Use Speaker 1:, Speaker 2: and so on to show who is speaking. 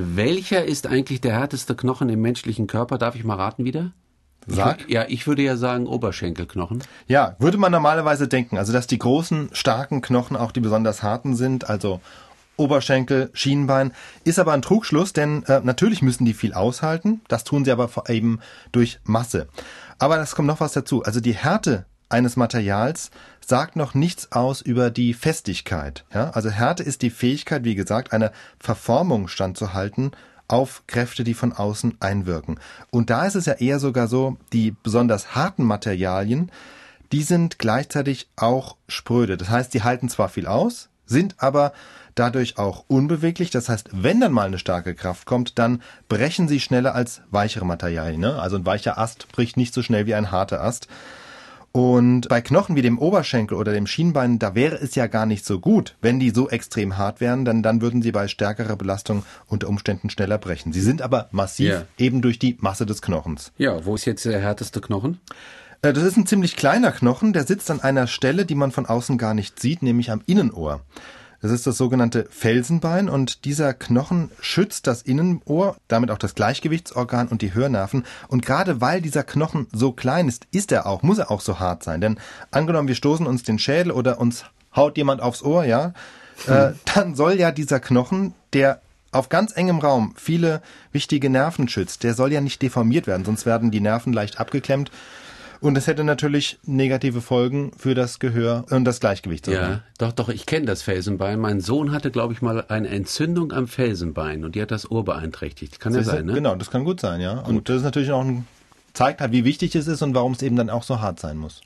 Speaker 1: Welcher ist eigentlich der härteste Knochen im menschlichen Körper? Darf ich mal raten wieder?
Speaker 2: Sag.
Speaker 1: Ich, ja, ich würde ja sagen Oberschenkelknochen.
Speaker 2: Ja, würde man normalerweise denken. Also, dass die großen, starken Knochen auch die besonders harten sind. Also Oberschenkel, Schienbein. Ist aber ein Trugschluss, denn äh, natürlich müssen die viel aushalten. Das tun sie aber eben durch Masse. Aber das kommt noch was dazu. Also die Härte eines Materials sagt noch nichts aus über die Festigkeit. Ja? Also Härte ist die Fähigkeit, wie gesagt, einer Verformung standzuhalten auf Kräfte, die von außen einwirken. Und da ist es ja eher sogar so, die besonders harten Materialien, die sind gleichzeitig auch spröde. Das heißt, die halten zwar viel aus, sind aber dadurch auch unbeweglich. Das heißt, wenn dann mal eine starke Kraft kommt, dann brechen sie schneller als weichere Materialien. Ne? Also ein weicher Ast bricht nicht so schnell wie ein harter Ast. Und bei Knochen wie dem Oberschenkel oder dem Schienbein, da wäre es ja gar nicht so gut, wenn die so extrem hart wären, denn dann würden sie bei stärkerer Belastung unter Umständen schneller brechen. Sie sind aber massiv
Speaker 1: Ja.
Speaker 2: eben durch die Masse des Knochens.
Speaker 1: Ja, wo ist jetzt der härteste Knochen?
Speaker 2: Äh, Das ist ein ziemlich kleiner Knochen, der sitzt an einer Stelle, die man von außen gar nicht sieht, nämlich am Innenohr. Das ist das sogenannte Felsenbein und dieser Knochen schützt das Innenohr, damit auch das Gleichgewichtsorgan und die Hörnerven. Und gerade weil dieser Knochen so klein ist, ist er auch, muss er auch so hart sein. Denn angenommen, wir stoßen uns den Schädel oder uns haut jemand aufs Ohr, ja, äh, dann soll ja dieser Knochen, der auf ganz engem Raum viele wichtige Nerven schützt, der soll ja nicht deformiert werden, sonst werden die Nerven leicht abgeklemmt. Und das hätte natürlich negative Folgen für das Gehör und das Gleichgewichtsorgan.
Speaker 1: Ja, doch, doch, ich kenne das Felsenbein. Mein Sohn hatte, glaube ich, mal eine Entzündung am Felsenbein und die hat das Ohr beeinträchtigt. Kann ja
Speaker 2: Siehst du?
Speaker 1: sein, ne?
Speaker 2: Genau, das kann gut sein, ja. Und das ist natürlich auch ein, zeigt halt, wie wichtig es ist und warum es eben dann auch so hart sein muss.